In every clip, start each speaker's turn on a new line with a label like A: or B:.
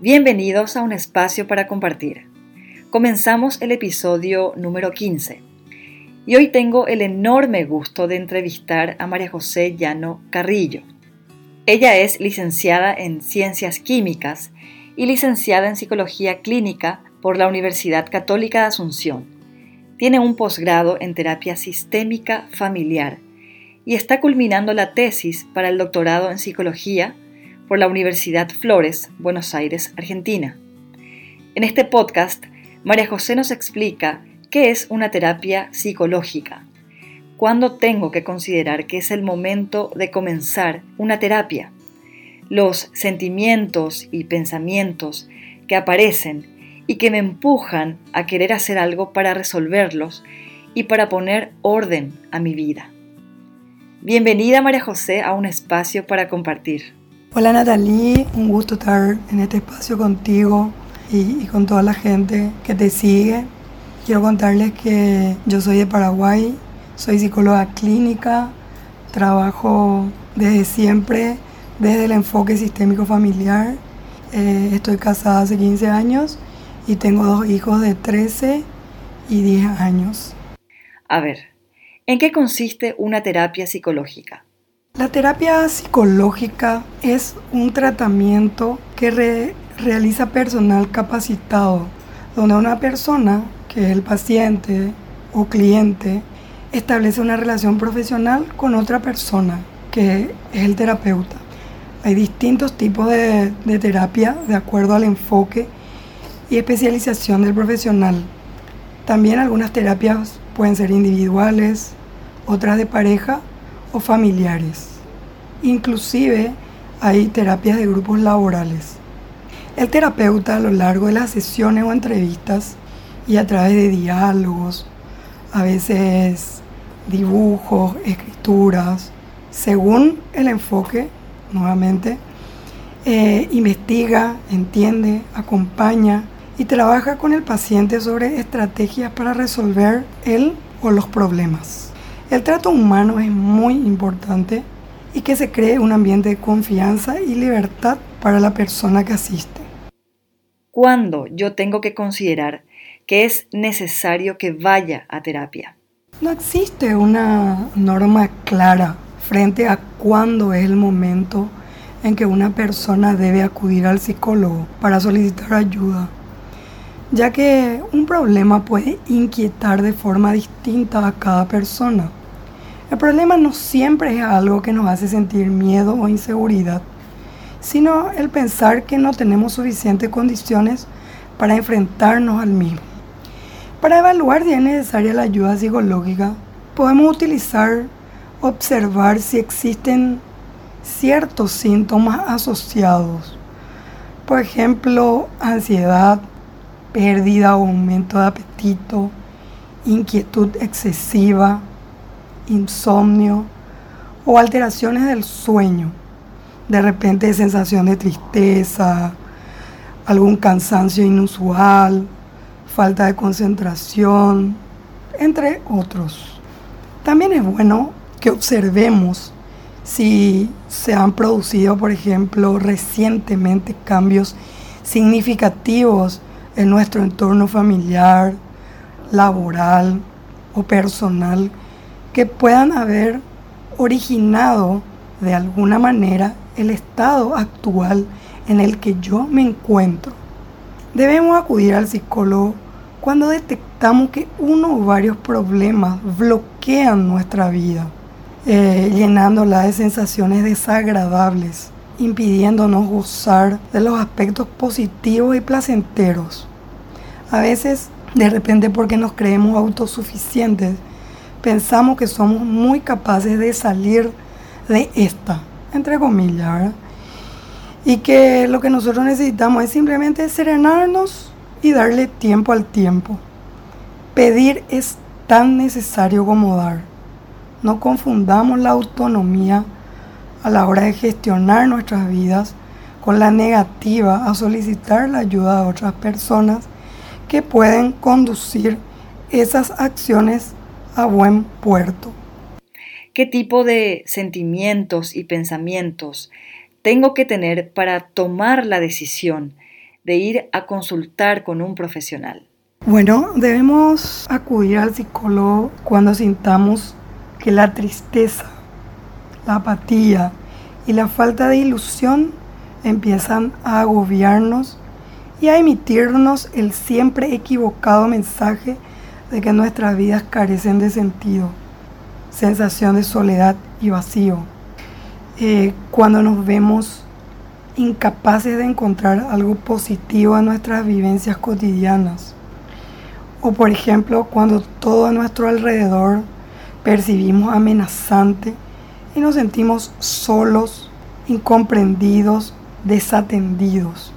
A: Bienvenidos a un espacio para compartir. Comenzamos el episodio número 15 y hoy tengo el enorme gusto de entrevistar a María José Llano Carrillo. Ella es licenciada en Ciencias Químicas y licenciada en Psicología Clínica por la Universidad Católica de Asunción. Tiene un posgrado en terapia sistémica familiar y está culminando la tesis para el doctorado en Psicología por la Universidad Flores, Buenos Aires, Argentina. En este podcast, María José nos explica qué es una terapia psicológica, cuándo tengo que considerar que es el momento de comenzar una terapia, los sentimientos y pensamientos que aparecen y que me empujan a querer hacer algo para resolverlos y para poner orden a mi vida. Bienvenida María José a un espacio para compartir.
B: Hola Natalie, un gusto estar en este espacio contigo y, con toda la gente que te sigue. Quiero contarles que yo soy de Paraguay, soy psicóloga clínica, trabajo desde siempre desde el enfoque sistémico familiar. Eh, estoy casada hace 15 años y tengo dos hijos de 13 y 10 años.
A: A ver, ¿en qué consiste una terapia psicológica?
B: La terapia psicológica es un tratamiento que realiza personal capacitado, donde una persona, que es el paciente o cliente, establece una relación profesional con otra persona, que es el terapeuta. Hay distintos tipos de, terapia de acuerdo al enfoque y especialización del profesional. También algunas terapias pueden ser individuales, otras de pareja o familiares. Inclusive hay terapias de grupos laborales. El terapeuta a lo largo de las sesiones o entrevistas y a través de diálogos, a veces dibujos, escrituras, según el enfoque, nuevamente, eh, investiga, entiende, acompaña y trabaja con el paciente sobre estrategias para resolver él o los problemas. El trato humano es muy importante y que se cree un ambiente de confianza y libertad para la persona que asiste.
A: ¿Cuándo yo tengo que considerar que es necesario que vaya a terapia?
B: No existe una norma clara frente a cuándo es el momento en que una persona debe acudir al psicólogo para solicitar ayuda, ya que un problema puede inquietar de forma distinta a cada persona. El problema no siempre es algo que nos hace sentir miedo o inseguridad, sino el pensar que no tenemos suficientes condiciones para enfrentarnos al mismo. Para evaluar si es necesaria la ayuda psicológica, podemos utilizar observar si existen ciertos síntomas asociados. Por ejemplo, ansiedad, pérdida o aumento de apetito, inquietud excesiva, insomnio o alteraciones del sueño. De repente sensación de tristeza, algún cansancio inusual, falta de concentración, entre otros. También es bueno que observemos si se han producido, por ejemplo, recientemente cambios significativos en nuestro entorno familiar, laboral o personal que puedan haber originado de alguna manera el estado actual en el que yo me encuentro. Debemos acudir al psicólogo cuando detectamos que uno o varios problemas bloquean nuestra vida, eh, llenándola de sensaciones desagradables, impidiéndonos gozar de los aspectos positivos y placenteros. A veces, de repente porque nos creemos autosuficientes, pensamos que somos muy capaces de salir de esta, entre comillas, ¿verdad? Y que lo que nosotros necesitamos es simplemente serenarnos y darle tiempo al tiempo. Pedir es tan necesario como dar. No confundamos la autonomía a la hora de gestionar nuestras vidas con la negativa a solicitar la ayuda de otras personas que pueden conducir esas acciones a buen puerto.
A: ¿Qué tipo de sentimientos y pensamientos tengo que tener para tomar la decisión de ir a consultar con un profesional?
B: Bueno, debemos acudir al psicólogo cuando sintamos que la tristeza, la apatía y la falta de ilusión empiezan a agobiarnos y a emitirnos el siempre equivocado mensaje de que nuestras vidas carecen de sentido, sensación de soledad y vacío. Eh, cuando nos vemos incapaces de encontrar algo positivo en nuestras vivencias cotidianas. O por ejemplo, cuando todo a nuestro alrededor percibimos amenazante y nos sentimos solos, incomprendidos, desatendidos.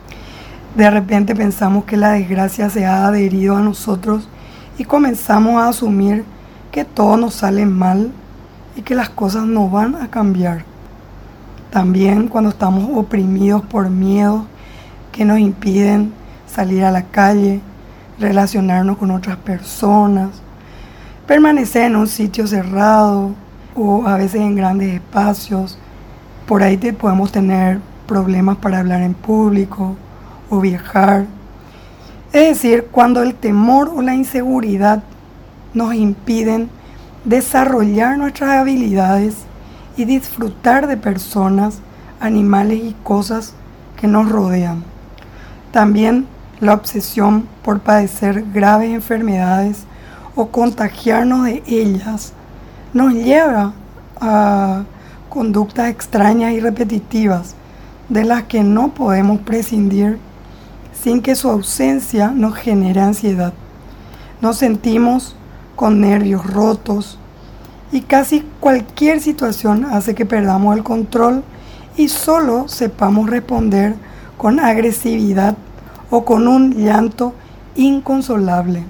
B: De repente pensamos que la desgracia se ha adherido a nosotros y comenzamos a asumir que todo nos sale mal y que las cosas no van a cambiar. También cuando estamos oprimidos por miedos que nos impiden salir a la calle, relacionarnos con otras personas, permanecer en un sitio cerrado o a veces en grandes espacios. Por ahí te podemos tener problemas para hablar en público o viajar. Es decir, cuando el temor o la inseguridad nos impiden desarrollar nuestras habilidades y disfrutar de personas, animales y cosas que nos rodean. También la obsesión por padecer graves enfermedades o contagiarnos de ellas nos lleva a conductas extrañas y repetitivas de las que no podemos prescindir sin que su ausencia nos genere ansiedad. Nos sentimos con nervios rotos y casi cualquier situación hace que perdamos el control y solo sepamos responder con agresividad o con un llanto inconsolable.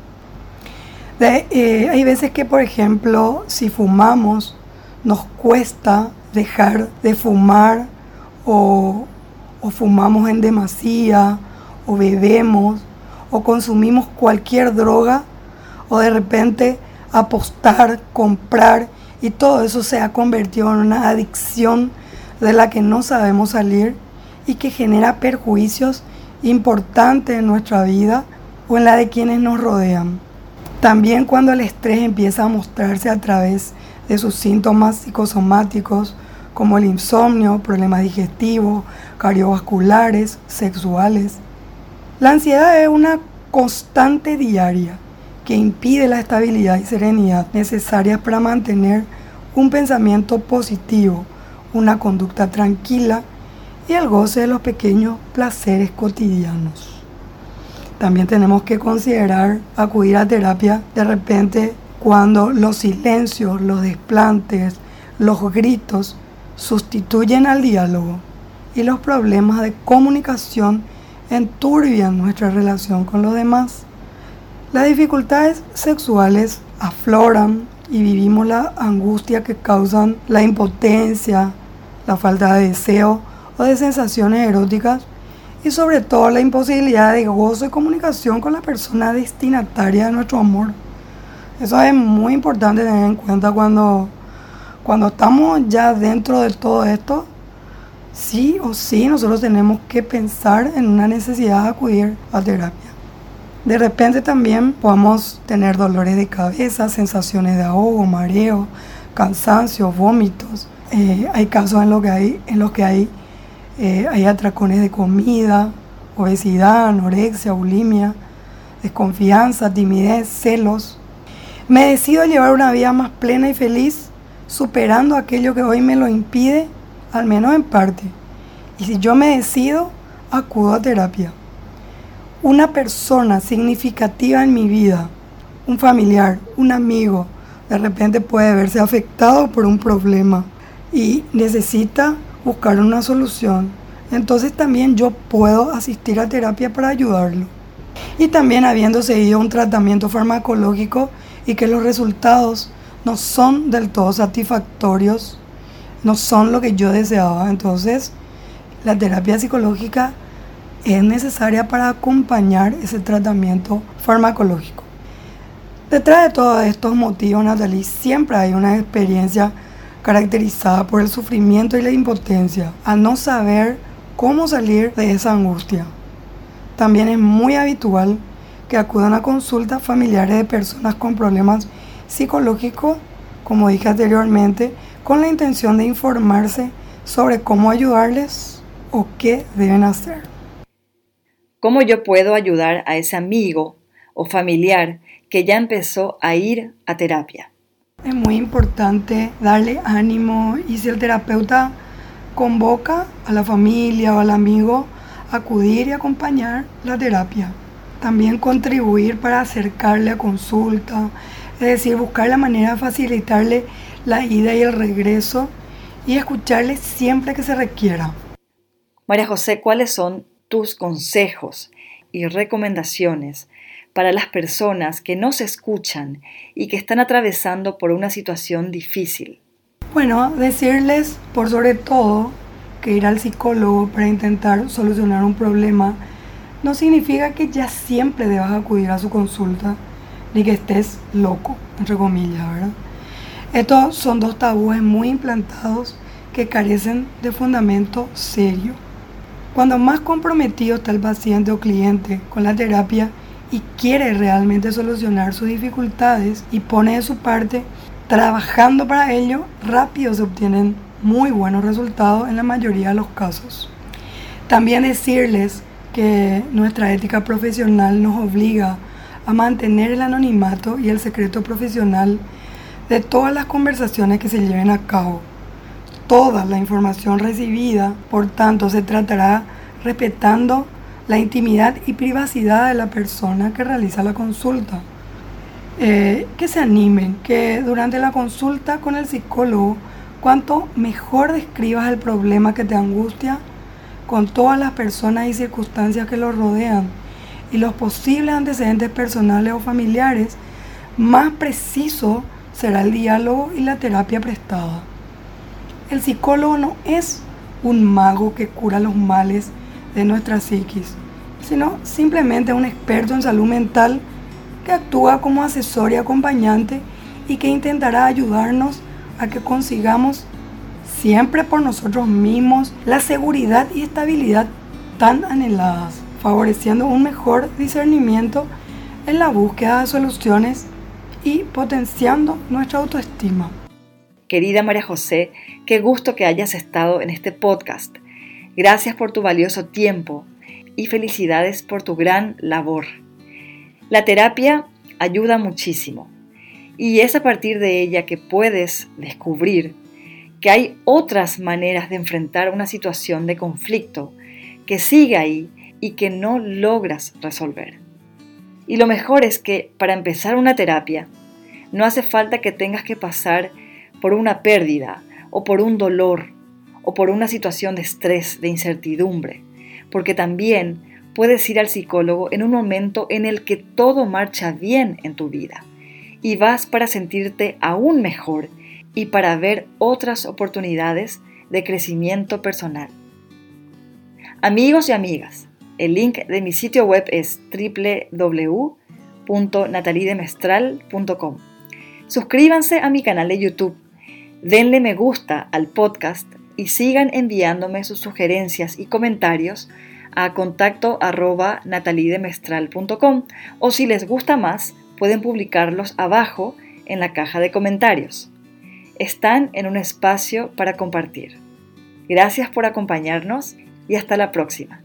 B: Eh, hay veces que, por ejemplo, si fumamos, nos cuesta dejar de fumar o, o fumamos en demasía o bebemos o consumimos cualquier droga o de repente apostar, comprar y todo eso se ha convertido en una adicción de la que no sabemos salir y que genera perjuicios importantes en nuestra vida o en la de quienes nos rodean. También cuando el estrés empieza a mostrarse a través de sus síntomas psicosomáticos como el insomnio, problemas digestivos, cardiovasculares, sexuales. La ansiedad es una constante diaria que impide la estabilidad y serenidad necesarias para mantener un pensamiento positivo, una conducta tranquila y el goce de los pequeños placeres cotidianos. También tenemos que considerar acudir a terapia de repente cuando los silencios, los desplantes, los gritos sustituyen al diálogo y los problemas de comunicación enturbian nuestra relación con los demás. Las dificultades sexuales afloran y vivimos la angustia que causan la impotencia, la falta de deseo o de sensaciones eróticas y sobre todo la imposibilidad de gozo y comunicación con la persona destinataria de nuestro amor. Eso es muy importante tener en cuenta cuando, cuando estamos ya dentro de todo esto. Sí o sí, nosotros tenemos que pensar en una necesidad de acudir a terapia. De repente también podemos tener dolores de cabeza, sensaciones de ahogo, mareo, cansancio, vómitos. Eh, hay casos en los que hay, en los que hay eh, hay atracones de comida, obesidad, anorexia, bulimia, desconfianza, timidez, celos. Me decido llevar una vida más plena y feliz, superando aquello que hoy me lo impide, al menos en parte. Y si yo me decido, acudo a terapia. Una persona significativa en mi vida, un familiar, un amigo, de repente puede verse afectado por un problema y necesita buscar una solución, entonces también yo puedo asistir a terapia para ayudarlo. Y también habiendo seguido un tratamiento farmacológico y que los resultados no son del todo satisfactorios, no son lo que yo deseaba. Entonces, la terapia psicológica es necesaria para acompañar ese tratamiento farmacológico. Detrás de todos estos motivos, Natalie, siempre hay una experiencia caracterizada por el sufrimiento y la impotencia, a no saber cómo salir de esa angustia. También es muy habitual que acudan a consultas familiares de personas con problemas psicológicos, como dije anteriormente, con la intención de informarse sobre cómo ayudarles o qué deben hacer.
A: ¿Cómo yo puedo ayudar a ese amigo o familiar que ya empezó a ir a terapia?
B: Es muy importante darle ánimo y si el terapeuta convoca a la familia o al amigo a acudir y acompañar la terapia. También contribuir para acercarle a consulta, es decir, buscar la manera de facilitarle la ida y el regreso y escucharle siempre que se requiera.
A: María José, ¿cuáles son tus consejos y recomendaciones para las personas que no se escuchan y que están atravesando por una situación difícil?
B: Bueno, decirles por sobre todo que ir al psicólogo para intentar solucionar un problema no significa que ya siempre debas acudir a su consulta ni que estés loco, entre comillas, ¿verdad? Estos son dos tabúes muy implantados que carecen de fundamento serio. Cuando más comprometido está el paciente o cliente con la terapia y quiere realmente solucionar sus dificultades y pone de su parte, trabajando para ello, rápido se obtienen muy buenos resultados en la mayoría de los casos. También decirles que nuestra ética profesional nos obliga a mantener el anonimato y el secreto profesional de todas las conversaciones que se lleven a cabo. Toda la información recibida, por tanto, se tratará respetando la intimidad y privacidad de la persona que realiza la consulta. Eh, que se animen, que durante la consulta con el psicólogo, cuanto mejor describas el problema que te angustia, con todas las personas y circunstancias que lo rodean y los posibles antecedentes personales o familiares, más preciso será el diálogo y la terapia prestada. El psicólogo no es un mago que cura los males de nuestra psiquis, sino simplemente un experto en salud mental que actúa como asesor y acompañante y que intentará ayudarnos a que consigamos siempre por nosotros mismos la seguridad y estabilidad tan anheladas, favoreciendo un mejor discernimiento en la búsqueda de soluciones y potenciando nuestra autoestima.
A: Querida María José, qué gusto que hayas estado en este podcast. Gracias por tu valioso tiempo y felicidades por tu gran labor. La terapia ayuda muchísimo y es a partir de ella que puedes descubrir que hay otras maneras de enfrentar una situación de conflicto que sigue ahí y que no logras resolver. Y lo mejor es que para empezar una terapia no hace falta que tengas que pasar por una pérdida o por un dolor o por una situación de estrés, de incertidumbre, porque también puedes ir al psicólogo en un momento en el que todo marcha bien en tu vida y vas para sentirte aún mejor y para ver otras oportunidades de crecimiento personal. Amigos y amigas, el link de mi sitio web es www.natalidemestral.com. Suscríbanse a mi canal de YouTube, denle me gusta al podcast y sigan enviándome sus sugerencias y comentarios a contacto arroba natalidemestral.com o si les gusta más, pueden publicarlos abajo en la caja de comentarios. Están en un espacio para compartir. Gracias por acompañarnos y hasta la próxima.